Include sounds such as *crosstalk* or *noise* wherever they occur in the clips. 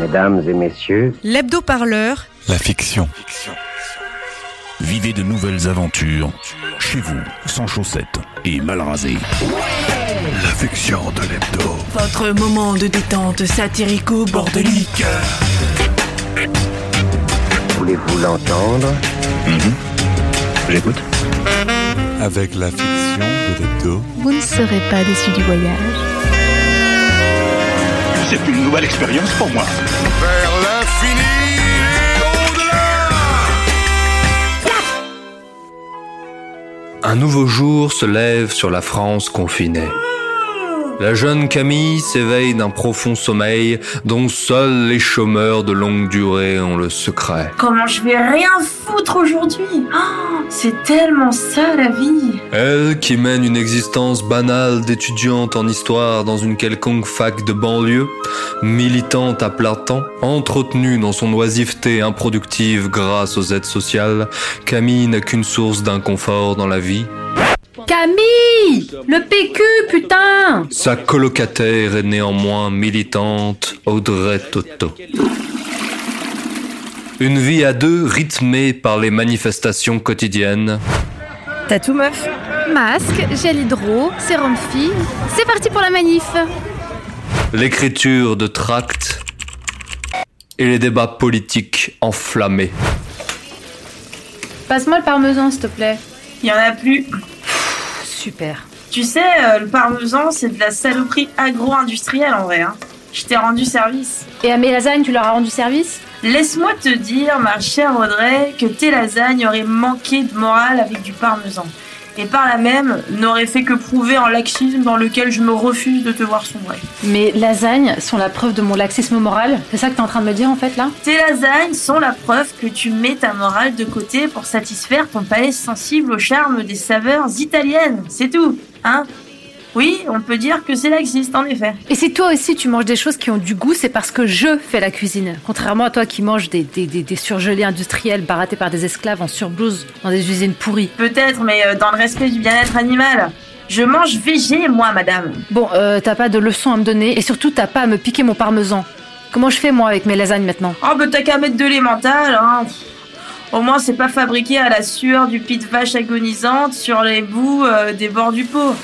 Mesdames et messieurs, L'hebdo-parleur, La fiction. Vivez de nouvelles aventures chez vous, sans chaussettes et mal rasé. La fiction de l'hebdo. Votre moment de détente satirico-bordelique. voulez-vous l'entendre? J'écoute. Avec la fiction de l'hebdo. Vous ne serez pas déçu du voyage. C'est une nouvelle expérience pour moi. Vers l'infini Un nouveau jour se lève sur la France confinée. La jeune Camille s'éveille d'un profond sommeil dont seuls les chômeurs de longue durée ont le secret. Comment je vais rien foutre aujourd'hui Oh, C'est tellement ça la vie Elle, qui mène une existence banale d'étudiante en histoire dans une quelconque fac de banlieue, militante à plein temps, entretenue dans son oisiveté improductive grâce aux aides sociales, Camille n'a qu'une source d'inconfort dans la vie. Camille Le PQ, putain Sa colocataire est néanmoins militante, Audrey Toto. Une vie à deux rythmée par les manifestations quotidiennes. t'as tout meuf Masque, gel hydro, sérum fille. C'est parti pour la manif. l'écriture de tracts et les débats politiques enflammés. Passe-moi le parmesan, s'il te plaît. Il y en a plus. Super. Tu sais, euh, le parmesan, c'est de la saloperie agro-industrielle en vrai. Hein. Je t'ai rendu service. Et à mes lasagnes, tu leur as rendu service? Laisse-moi te dire, ma chère Audrey, que tes lasagnes auraient manqué de morale avec du parmesan. Et par là même, n'auraient fait que prouver un laxisme dans lequel je me refuse de te voir sombrer. Mes lasagnes sont la preuve de mon laxisme moral. C'est ça que t'es en train de me dire, en fait, là? Tes lasagnes sont la preuve que tu mets ta morale de côté pour satisfaire ton palais sensible au charme des saveurs italiennes. C'est tout, hein? Oui, on peut dire que c'est laxiste, en effet. Et si toi aussi tu manges des choses qui ont du goût, c'est parce que je fais la cuisine. Contrairement à toi qui manges des, des, des, des surgelés industriels barattés par des esclaves en surblouse dans des usines pourries. Peut-être, mais euh, dans le respect du bien-être animal. Je mange végé, moi, madame. Bon, euh, t'as pas de leçons à me donner et surtout t'as pas à me piquer mon parmesan. Comment je fais moi avec mes lasagnes maintenant? Oh, bah t'as qu'à mettre de l'emmental, hein. Au moins, c'est pas fabriqué à la sueur du pit de vache agonisante sur les bouts euh, des bords du pot.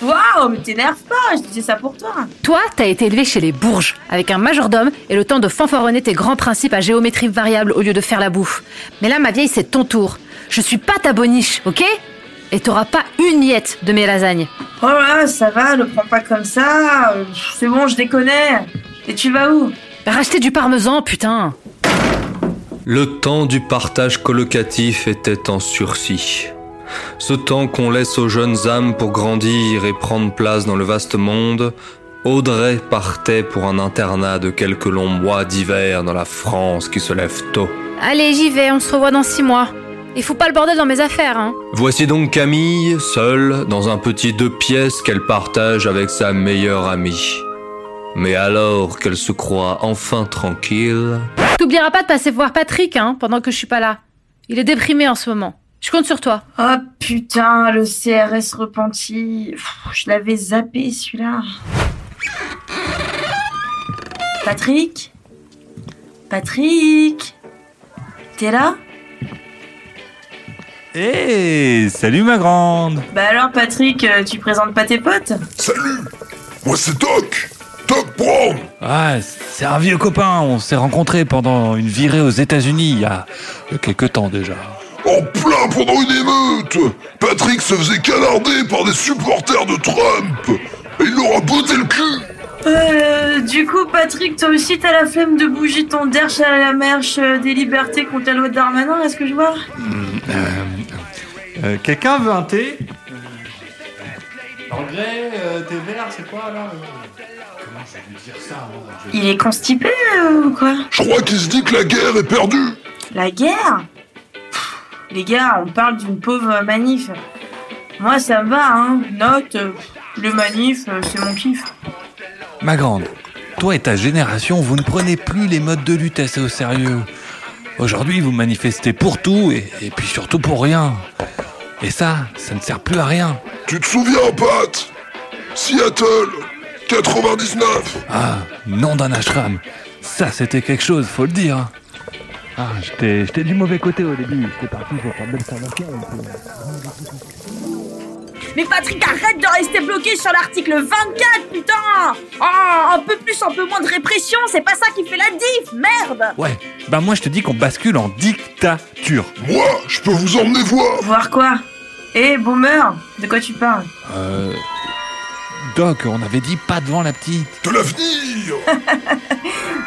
Waouh, mais t'énerve pas, je disais ça pour toi. Toi, t'as été élevé chez les Bourges, avec un majordome et le temps de fanfaronner tes grands principes à géométrie variable au lieu de faire la bouffe. Mais là, ma vieille, c'est ton tour. Je suis pas ta boniche, ok? Et t'auras pas une miette de mes lasagnes. Oh là, ça va, le prends pas comme ça. C'est bon, je déconne. Et tu vas où? Racheter du parmesan, putain Le temps du partage colocatif était en sursis. Ce temps qu'on laisse aux jeunes âmes pour grandir et prendre place dans le vaste monde, Audrey partait pour un internat de quelques longs mois d'hiver dans la France qui se lève tôt. Allez, j'y vais, on se revoit dans six mois. Il faut pas le bordel dans mes affaires, hein. Voici donc Camille, seule, dans un petit deux pièces qu'elle partage avec sa meilleure amie. Mais alors qu'elle se croit enfin tranquille, T'oublieras pas de passer voir Patrick, hein, pendant que je suis pas là. Il est déprimé en ce moment. Je compte sur toi. Oh putain, le CRS repenti. Pff, Je l'avais zappé celui-là. Patrick? Patrick? T'es là? Hé, salut ma grande. Bah alors Patrick, euh, tu présentes pas tes potes? Salut! Moi c'est Doc! Doc Brown! Ah, c'est un vieux copain, on s'est rencontrés pendant une virée aux États-Unis il y a quelques temps déjà. En plein pendant une émeute. Patrick se faisait canarder par des supporters de Trump. Et il leur a botté le cul. Euh, du coup Patrick, toi aussi t'as la flemme de bouger ton derche à la marche euh, des libertés contre la loi de Darmanin, est-ce que je vois Euh, Quelqu'un veut un thé Anglais, thé vert, c'est quoi là Comment je vais dire ça Il est constipé euh, ou quoi Je crois qu'il se dit que la guerre est perdue. La guerre Les gars, on parle d'une pauvre manif. Moi, ça me va, hein. Note, euh, le manif, euh, c'est mon kiff. Ma grande, toi et ta génération, vous ne prenez plus les modes de lutte assez au sérieux. Aujourd'hui, vous manifestez pour tout et, et puis surtout pour rien. Et ça, ça ne sert plus à rien. Tu te souviens, Pat Seattle 99 Ah, nom d'un ashram. Ça, c'était quelque chose, faut le dire. Ah, j'étais j'étais du mauvais côté au début. J'étais parti pour faire de l'observation. Mais Patrick, arrête de rester bloqué sur l'article 24, putain Oh, un peu plus, un peu moins de répression, c'est pas ça qui fait la diff, merde Ouais, bah moi je te dis qu'on bascule en dictature. Moi, je peux vous emmener voir. Voir quoi? Eh, boomer, de quoi tu parles? Euh. Doc, on avait dit pas devant la petite. De l'avenir *laughs*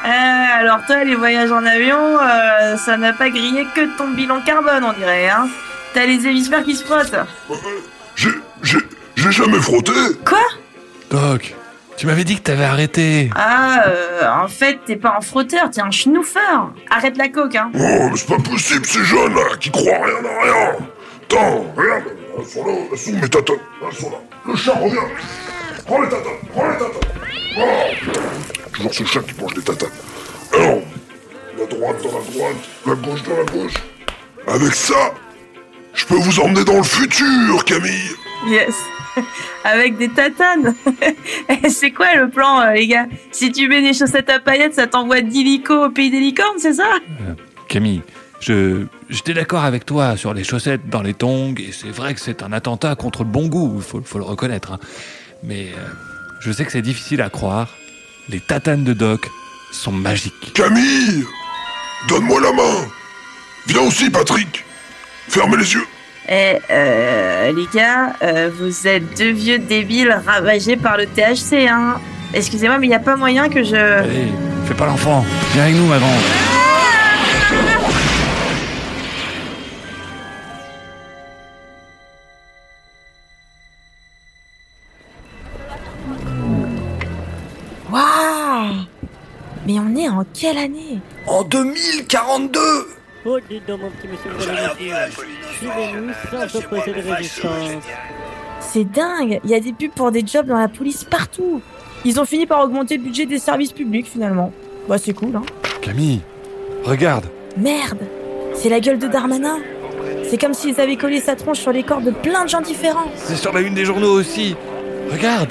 Euh, alors toi, les voyages en avion, euh, ça n'a pas grillé que ton bilan carbone, on dirait, hein T'as les hémisphères qui se frottent. Euh, J'ai... j'ai... j'ai jamais frotté Quoi? Doc, tu m'avais dit que t'avais arrêté. Ah, euh, en fait, t'es pas un frotteur, t'es un schnoufeur. Arrête la coke, hein. Oh, mais c'est pas possible, ces jeunes là, qui croient rien à rien Attends, regarde, elles sont là, elles sont tatanes Elles sont là. Le chat revient Prends les tatanes, prends les tatanes Oh Toujours ce chat qui mange des tatanes. Alors, la droite dans la droite, la gauche dans la gauche. Avec ça, je peux vous emmener dans le futur, Camille Yes. *laughs* Avec des tatanes. Eh, *laughs* c'est quoi le plan, euh, les gars? Si tu mets des chaussettes à paillettes, ça t'envoie d'illico au pays des licornes, c'est ça? Camille, je j'étais d'accord avec toi sur les chaussettes dans les tongs, et c'est vrai que c'est un attentat contre le bon goût, il faut, faut le reconnaître. hein. Mais euh, je sais que c'est difficile à croire. Les tatanes de Doc sont magiques. Camille Donne-moi la main Viens aussi, Patrick Fermez les yeux Eh, euh, les gars, euh, vous êtes deux vieux débiles ravagés par le THC, hein Excusez-moi, mais il n'y a pas moyen que je... Allez, fais pas l'enfant. Viens avec nous, ma on est en quelle année En 2042 Oh, dites donc, mon petit monsieur, vous allez Suivez-nous sans opposer de résistance. C'est dingue Il y a des pubs pour des jobs dans la police partout Ils ont fini par augmenter le budget des services publics, finalement. Bah, c'est cool, hein Camille, regarde. Merde C'est la gueule de Darmanin C'est comme s'ils avaient collé sa tronche sur les corps de plein de gens différents C'est sur la une des journaux aussi. Regarde,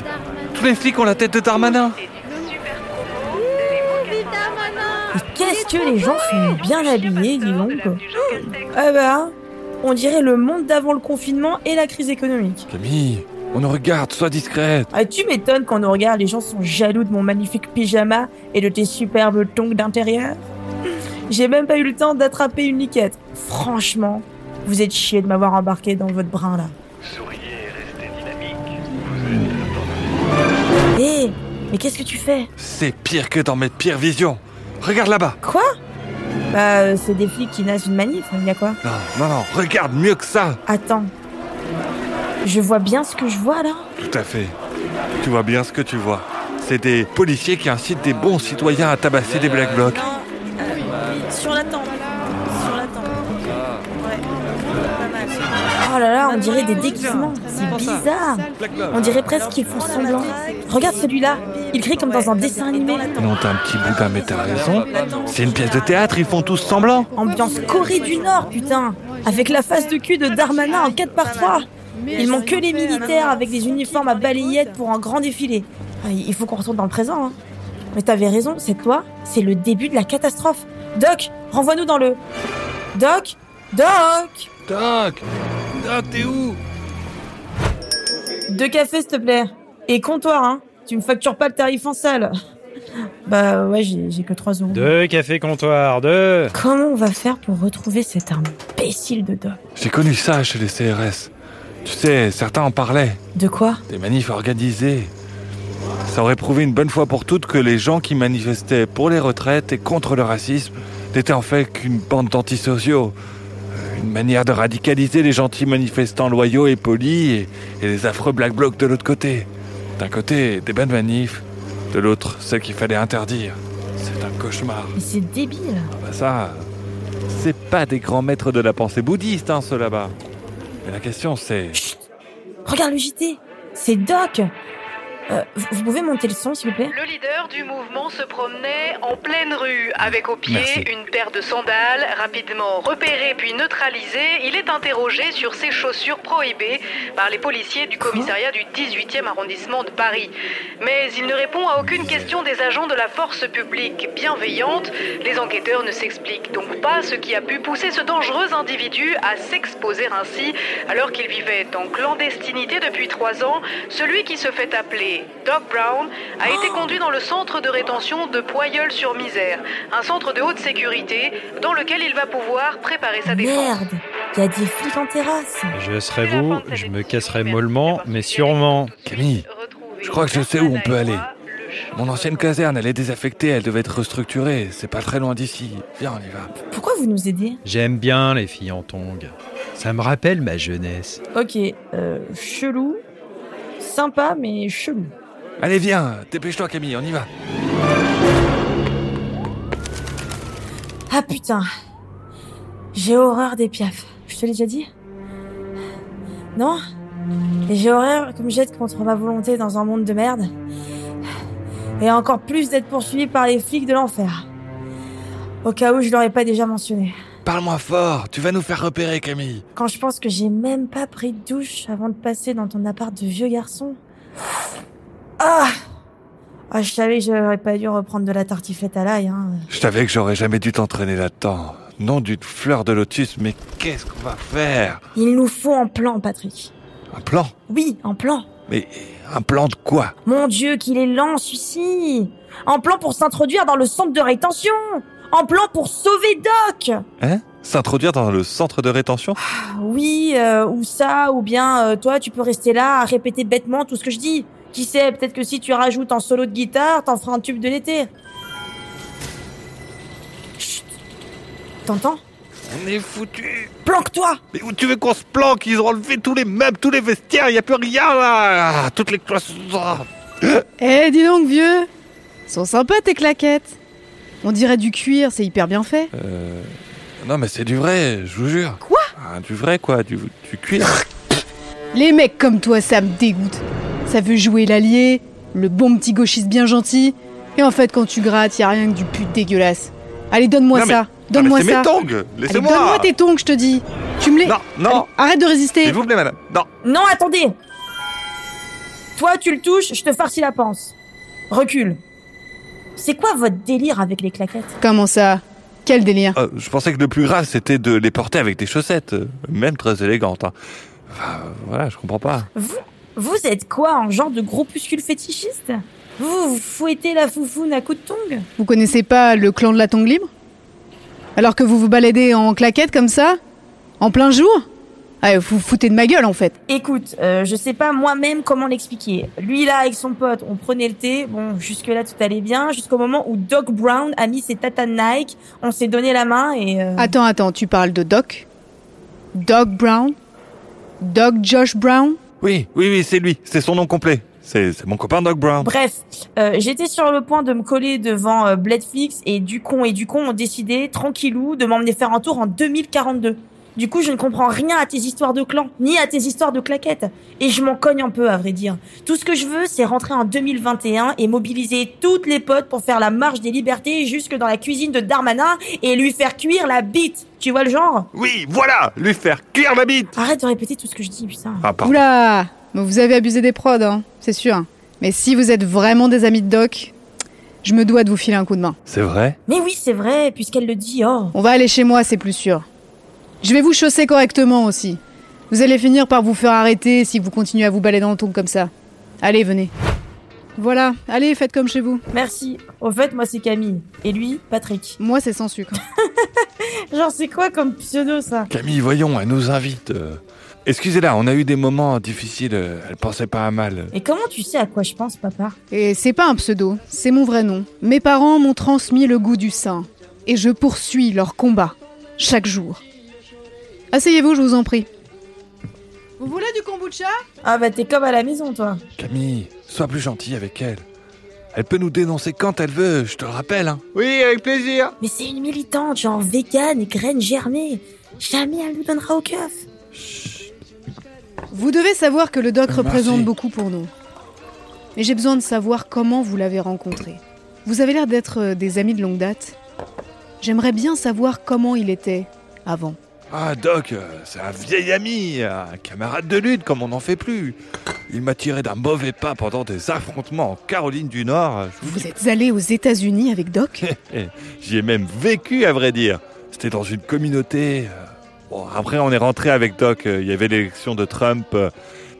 tous les flics ont la tête de Darmanin. Que les gens sont bien habillés, dis donc Ah bah, on dirait le monde d'avant le confinement et la crise économique. Camille, on nous regarde, sois discrète. Ah, tu m'étonnes quand on regarde, les gens sont jaloux de mon magnifique pyjama et de tes superbes tongs d'intérieur. J'ai même pas eu le temps d'attraper une liquette. Franchement, vous êtes chiés de m'avoir embarqué dans votre brin là. Hé, mais qu'est-ce que tu fais? C'est pire que dans mes pires visions. Regarde là-bas. Quoi Bah, euh, c'est des flics qui nassent une manif, il y a quoi Non, non, non, regarde mieux que ça. Attends. Je vois bien ce que je vois là Tout à fait. Tu vois bien ce que tu vois. C'est des policiers qui incitent des bons citoyens à tabasser des black blocs. Sur la tempe. Sur la tempe. Ouais. Pas mal. Oh là là, on dirait des déguisements. C'est bizarre. On dirait presque qu'ils font semblant. Regarde celui-là. Il crie comme dans un dessin animé. Non, t'as un petit boudin, mais t'as raison. C'est une pièce de théâtre, ils font tous semblant. Ambiance Corée du Nord, putain. Avec la face de cul de Darmanin en 4 par 3 Ils manquent que les militaires avec des uniformes à balayettes pour un grand défilé. Ah, Il faut qu'on retourne dans le présent. Hein. Mais t'avais raison, cette loi, c'est le début de la catastrophe. Doc, renvoie-nous dans le... Doc Doc Doc Doc, t'es où? Deux cafés, s'il te plaît. Et comptoir, hein. Tu me factures pas le tarif en salle. Bah ouais, j'ai que 3 euros. Deux cafés comptoirs, deux. Comment on va faire pour retrouver cet imbécile de Doc? J'ai connu ça chez les CRS. Tu sais, certains en parlaient. De quoi? Des manifs organisés. Ça aurait prouvé une bonne fois pour toutes que les gens qui manifestaient pour les retraites et contre le racisme n'étaient en fait qu'une bande d'antisociaux. Euh, Une manière de radicaliser les gentils manifestants loyaux et polis et, et les affreux black blocs de l'autre côté. D'un côté, des bonnes manifs, de l'autre, celles qu'il fallait interdire. C'est un cauchemar. Mais c'est débile. Bah ça, c'est pas des grands maîtres de la pensée bouddhiste, hein, ceux là-bas. Mais la question c'est... Regarde le JT. C'est Doc. Euh, vous pouvez monter le son, s'il vous plaît Le leader du mouvement se promenait en pleine rue avec au pied Merci. une paire de sandales. Rapidement repéré puis neutralisé, il est interrogé sur ses chaussures prohibées par les policiers du commissariat du 18e arrondissement de Paris. Mais il ne répond à aucune question des agents de la force publique bienveillante. Les enquêteurs ne s'expliquent donc pas ce qui a pu pousser ce dangereux individu à s'exposer ainsi alors qu'il vivait en clandestinité depuis trois ans. Celui qui se fait appeler Doc Brown a été conduit dans le centre de rétention de Poyeul-sur-Misère, un centre de haute sécurité dans lequel il va pouvoir préparer sa défense. Merde, il y a des flics en terrasse. Je serai vous, je me casserai mollement, mais sûrement. Camille, je crois que je sais où on peut aller. Mon ancienne caserne, elle est désaffectée, elle devait être restructurée. C'est pas très loin d'ici. Viens, on y va. Pourquoi vous nous aidez? J'aime bien les filles en tongs. Ça me rappelle ma jeunesse. Ok, euh, chelou. Sympa, mais chelou. Allez, viens, dépêche-toi, Camille, on y va. Ah putain. J'ai horreur des piafs. Je te l'ai déjà dit? Non? Et j'ai horreur que me jette contre ma volonté dans un monde de merde. Et encore plus d'être poursuivi par les flics de l'enfer. Au cas où je l'aurais pas déjà mentionné. Parle-moi fort, tu vas nous faire repérer, Camille. Quand je pense que j'ai même pas pris de douche avant de passer dans ton appart de vieux garçon. Ah Ah, je savais que j'aurais pas dû reprendre de la tartiflette à l'ail, hein. Je savais que j'aurais jamais dû t'entraîner là-dedans. Nom d'une fleur de lotus, mais qu'est-ce qu'on va faire? Il nous faut un plan, Patrick. Un plan? Oui, un plan. Mais un plan de quoi? Mon Dieu, qu'il est lent, celui-ci Un plan pour s'introduire dans le centre de rétention Un plan pour sauver Doc. Hein? S'introduire dans le centre de rétention? Oui, euh, ou ça, ou bien euh, toi, tu peux rester là à répéter bêtement tout ce que je dis. Qui sait, peut-être que si tu rajoutes un solo de guitare, t'en feras un tube de l'été. Chut. T'entends? On est foutu. Planque-toi. Mais où tu veux qu'on se planque? Ils ont enlevé tous les meubles, tous les vestiaires, il y a plus rien là. Ah, Toutes les cloisons Eh, dis donc, vieux. Sont sympas tes claquettes On dirait du cuir, c'est hyper bien fait. Euh... Non mais c'est du vrai, je vous jure. Quoi? Ah, Du vrai quoi, du, du cuir. Les mecs comme toi, ça me dégoûte. Ça veut jouer l'allié, le bon petit gauchiste bien gentil, et en fait, quand tu grattes, y a rien que du pute dégueulasse. Allez, donne-moi ça. Donne-moi mais c'est ça. mes tongs, laissez-moi. Donne-moi tes tongs, je te dis. Tu me les. Non, non. Allez, arrête de résister. S'il vous plaît madame. Non. Non, attendez Toi, tu le touches, je te farcis la panse. Recule. C'est quoi votre délire avec les claquettes? Comment ça? Quel délire? Euh, je pensais que le plus grave c'était de les porter avec des chaussettes, euh, même très élégantes. hein. Enfin, euh, voilà, je comprends pas. Vous, vous êtes quoi, un genre de groupuscule fétichiste? Vous, vous fouettez la foufoune à coups de tongs? Vous connaissez pas le clan de la tongue libre? Alors que vous vous baladez en claquettes comme ça? En plein jour? Ah, vous vous foutez de ma gueule en fait. Écoute, euh, je sais pas moi-même comment l'expliquer. Lui là, avec son pote, on prenait le thé. Bon, jusque-là tout allait bien, jusqu'au moment où Doc Brown a mis ses tatanes Nike. On s'est donné la main et... euh, Attends, attends, tu parles de Doc? Doc Brown? Doc Josh Brown? Oui, oui, oui, c'est lui, c'est son nom complet. C'est c'est mon copain Doc Brown. Bref, euh, j'étais sur le point de me coller devant euh, Bledflix et Ducon et Ducon ont décidé, tranquillou, de m'emmener faire un tour en 2042. Du coup, je ne comprends rien à tes histoires de clans, ni à tes histoires de claquettes. Et je m'en cogne un peu, à vrai dire. Tout ce que je veux, c'est rentrer en 2021 et mobiliser toutes les potes pour faire la marche des libertés jusque dans la cuisine de Darmanin et lui faire cuire la bite. Tu vois le genre? Oui, voilà, lui faire cuire la bite. Arrête de répéter tout ce que je dis, putain. Ah, pardon. Oula mais Vous avez abusé des prods, hein, c'est sûr. Mais si vous êtes vraiment des amis de Doc, je me dois de vous filer un coup de main. C'est vrai? Mais oui, c'est vrai, puisqu'elle le dit, oh. On va aller chez moi, c'est plus sûr. Je vais vous chausser correctement aussi. Vous allez finir par vous faire arrêter si vous continuez à vous balader dans le ton comme ça. Allez, venez. Voilà, allez, faites comme chez vous. Merci. Au fait, moi c'est Camille. Et lui, Patrick. Moi, c'est sans sucre. *laughs* Genre, c'est quoi comme pseudo ça? Camille, voyons, elle nous invite. euh. Excusez-la, on a eu des moments difficiles, euh, elle pensait pas à mal. Et comment tu sais à quoi je pense, papa? Et c'est pas un pseudo, c'est mon vrai nom. Mes parents m'ont transmis le goût du sein. Et je poursuis leur combat, chaque jour. Asseyez-vous, je vous en prie. Vous voulez du kombucha? Ah bah t'es comme à la maison, toi. Camille, sois plus gentille avec elle. Elle peut nous dénoncer quand elle veut, je te le rappelle. Hein. Oui, avec plaisir. Mais c'est une militante, genre vegan et graines germées. Jamais elle nous donnera au keuf. Vous devez savoir que le doc Merci. représente beaucoup pour nous. Et j'ai besoin de savoir comment vous l'avez rencontré. Vous avez l'air d'être euh, des amis de longue date. J'aimerais bien savoir comment il était avant. Ah, Doc, euh, c'est un vieil ami, un camarade de lutte comme on n'en fait plus. Il m'a tiré d'un mauvais pas pendant des affrontements en Caroline du Nord. Vous êtes allé aux États-Unis avec Doc? *laughs* J'y ai même vécu, à vrai dire. C'était dans une communauté. euh, Bon, après, on est rentré avec Doc. euh, Il y avait l'élection de Trump.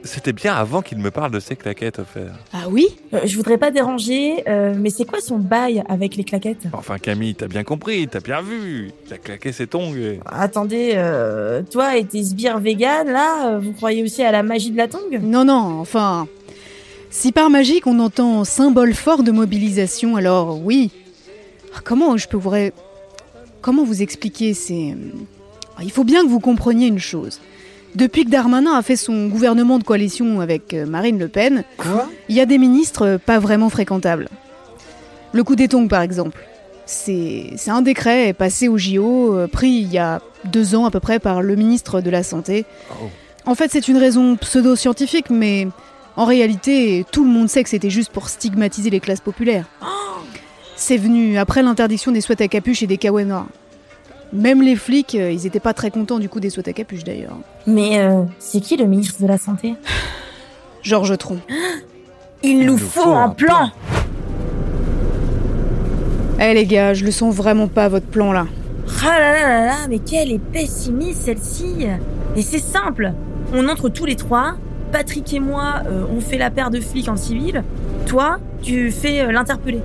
C'était bien avant qu'il me parle de ses claquettes offertes. Ah oui Euh, je voudrais pas déranger, euh, mais c'est quoi son bail avec les claquettes? Enfin, Camille, t'as bien compris, t'as bien vu. Il a claqué ses tongs. et- Attendez, euh, toi et tes sbires vegan, là, vous croyez aussi à la magie de la tongue? Non, non, enfin. Si par magique on entend symbole fort de mobilisation, alors oui. Ah, Comment je peux vous. ré- Comment vous expliquer C'est. Ah, Il faut bien que vous compreniez une chose. Depuis que Darmanin a fait son gouvernement de coalition avec euh, Marine Le Pen, il y a des ministres euh, pas vraiment fréquentables. Le coup des tongs, par exemple. C'est un décret passé au JO, euh, pris il y a deux ans à peu près par le ministre de la Santé. En fait, c'est une raison pseudo-scientifique, mais en réalité, tout le monde sait que c'était juste pour stigmatiser les classes populaires. C'est venu après l'interdiction des sweats à capuche et des kawaii noirs. Même les flics, euh, ils étaient pas très contents du coup des sweats à capuche d'ailleurs. Mais euh, c'est qui le ministre de la Santé? Georges Tron. *gasps* Il nous faut un plan Eh les gars, je le sens vraiment pas votre plan là. Ah là là là là, mais quelle est pessimiste celle-ci Et c'est simple On entre tous les trois, Patrick et moi, euh, on fait la paire de flics en civil, toi, tu fais euh, l'interpellé.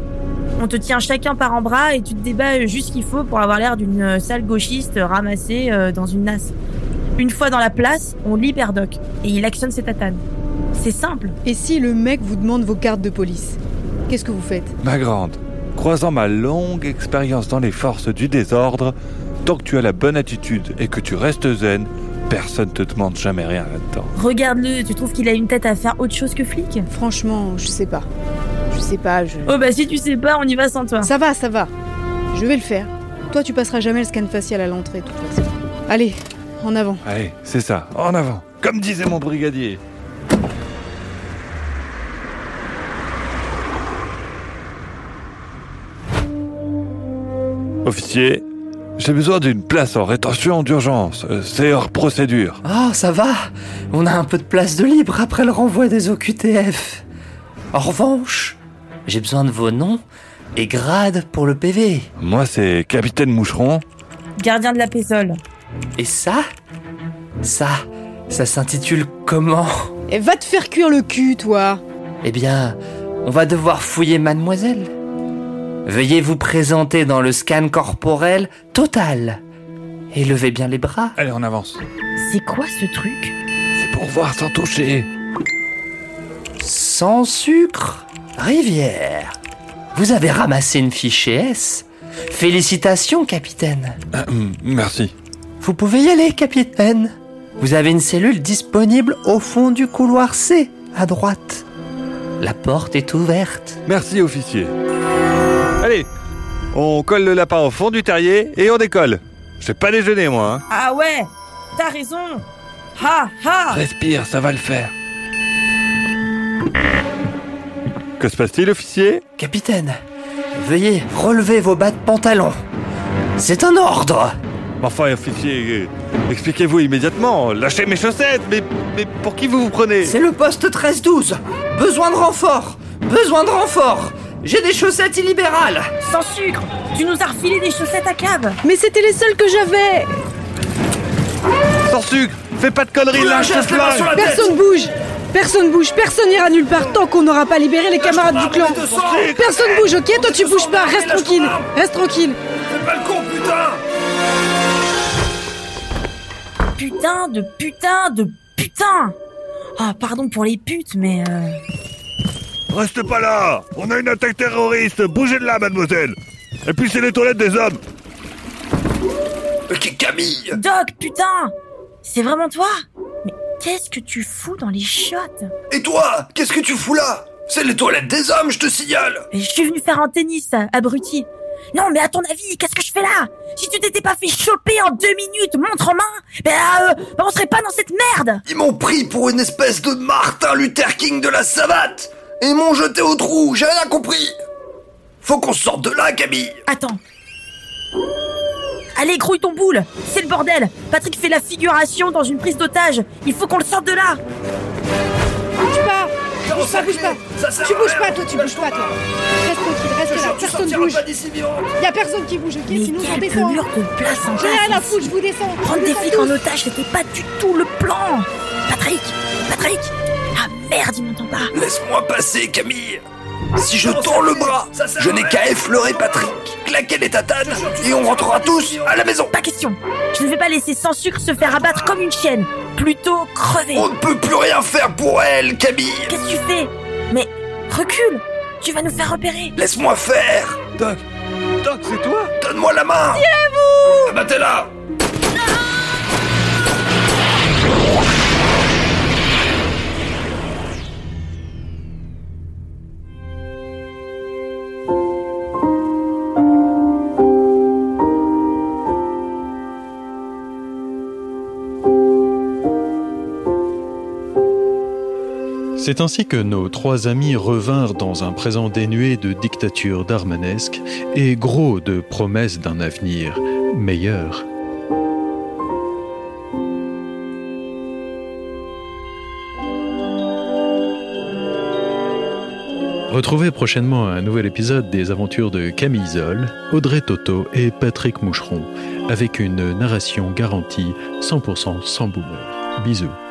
On te tient chacun par un bras et tu te débats juste ce qu'il faut pour avoir l'air d'une sale gauchiste ramassée euh, dans une nasse. Une fois dans la place, on libère Doc et il actionne ses tatanes. C'est simple. Et si le mec vous demande vos cartes de police Qu'est-ce que vous faites? Ma grande, croisant ma longue expérience dans les forces du désordre, tant que tu as la bonne attitude et que tu restes zen, personne te demande jamais rien là-dedans. Regarde-le, tu trouves qu'il a une tête à faire autre chose que flic? Franchement, je sais pas. Je sais pas, je... Oh bah si tu sais pas, on y va sans toi. Ça va, ça va. Je vais le faire. Toi, tu passeras jamais le scan facial à l'entrée, de toute façon. Allez, en avant. Allez, c'est ça, en avant, comme disait mon brigadier. Officier, j'ai besoin d'une place en rétention d'urgence. Euh, C'est hors procédure. Ah, ça va. On a un peu de place de libre après le renvoi des OQTF. En revanche, j'ai besoin de vos noms et grades pour le PV. Moi, c'est Capitaine Moucheron. Gardien de la Pézole. Et ça Ça, ça s'intitule comment? Et va te faire cuire le cul, toi Eh bien, on va devoir fouiller mademoiselle. Veuillez vous présenter dans le scan corporel total. Et levez bien les bras. Allez, on avance. C'est quoi ce truc? C'est pour voir sans toucher. Sans sucre? Rivière Vous avez ramassé une fiche S Félicitations, capitaine Euh, merci. Vous pouvez y aller, capitaine Vous avez une cellule disponible au fond du couloir C, à droite. La porte est ouverte. Merci, officier. Allez, on colle le lapin au fond du terrier et on décolle. J'ai pas déjeuné, moi. hein. Ah ouais T'as raison Ha ha Respire, ça va le faire. Que se passe-t-il, officier? Capitaine, veuillez relever vos bas de pantalon. C'est un ordre. Enfin, officier, expliquez-vous immédiatement. Lâchez mes chaussettes, mais, mais pour qui vous vous prenez? C'est le poste 13-12 Besoin de renfort. Besoin de renfort. J'ai des chaussettes illibérales. Sans sucre. Tu nous as refilé des chaussettes à cave Mais c'était les seules que j'avais. Sans sucre. Fais pas de conneries, lâche je le flingue. sur la tête. Personne bouge Personne bouge, personne n'ira nulle part tant qu'on n'aura pas libéré les camarades du clan. Personne bouge, ok Toi tu bouges pas, reste tranquille Reste tranquille. Fais pas le con, putain. Putain de putain de putain. Ah, pardon pour les putes, mais... euh, Reste pas là. On a une attaque terroriste. Bougez de là, mademoiselle. Et puis c'est les toilettes des hommes. Camille. Doc, putain. C'est vraiment toi? Qu'est-ce que tu fous dans les chiottes Et toi Qu'est-ce que tu fous là? C'est les toilettes des hommes, je te signale! Je suis venu faire un tennis, abruti. Non, mais à ton avis, qu'est-ce que je fais là? Si tu t'étais pas fait choper en deux minutes, montre en main, ben euh, ben on serait pas dans cette merde! Ils m'ont pris pour une espèce de Martin Luther King de la savate! Et ils m'ont jeté au trou, j'ai rien compris! Faut qu'on sorte de là, Camille! Attends. Allez, grouille ton boule. C'est le bordel. Patrick fait la figuration dans une prise d'otage. Il faut qu'on le sorte de là. Bouge pas. Bouge pas, bouge pas Tu bouges pas, toi, tu bouges pas, toi. Reste tranquille, reste là, personne bouge. Y a personne qui bouge, ok Mais Sinon, on descend pelure de place en J'ai rien à foutre, je vous descends. Prendre des flics en otage, c'était pas du tout le plan. Patrick Patrick Ah merde, il m'entend pas. Laisse-moi passer, Camille Si je tends le bras, je n'ai qu'à effleurer Patrick, claquer les tatanes, et on rentrera tous à la maison. Pas question. Je ne vais pas laisser sans sucre se faire abattre comme une chienne. Plutôt crever. On ne peut plus rien faire pour elle, Camille. Qu'est-ce que tu fais? Mais recule. Tu vas nous faire repérer. Laisse-moi faire. Doc. Doc, c'est toi? Donne-moi la main. Tirez-vous Abattez-la C'est ainsi que nos trois amis revinrent dans un présent dénué de dictature darmanesque et gros de promesses d'un avenir meilleur. Retrouvez prochainement un nouvel épisode des aventures de Camille Zoll, Audrey Toto et Patrick Moucheron, avec une narration garantie 100% sans boomer. Bisous.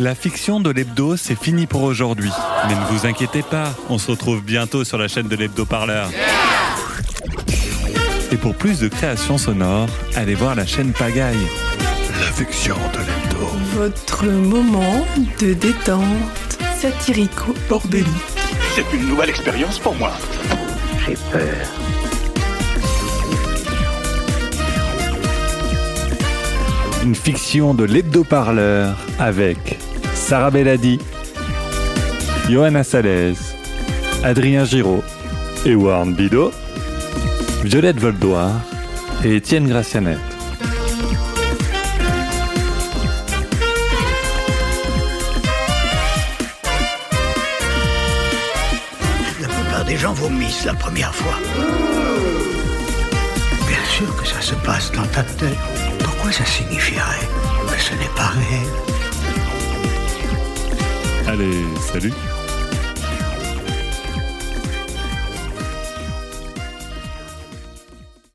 La fiction de l'hebdo, c'est fini pour aujourd'hui. Mais ne vous inquiétez pas, on se retrouve bientôt sur la chaîne de l'hebdo parleur. Et pour plus de créations sonores, allez voir la chaîne Pagaille. La fiction de l'hebdo. Votre moment de détente satirico bordélique. C'est une nouvelle expérience pour moi. J'ai peur. Une fiction de l'hebdo parleur avec Sarah Belladi, Johanna Salez, Adrien Giraud, Ewan Bido, Violette Voldoir et Étienne Gracianet. La plupart des gens vomissent la première fois. Bien sûr que ça se passe dans ta tête. Pourquoi ça signifierait? Que ce n'est pas réel Allez, salut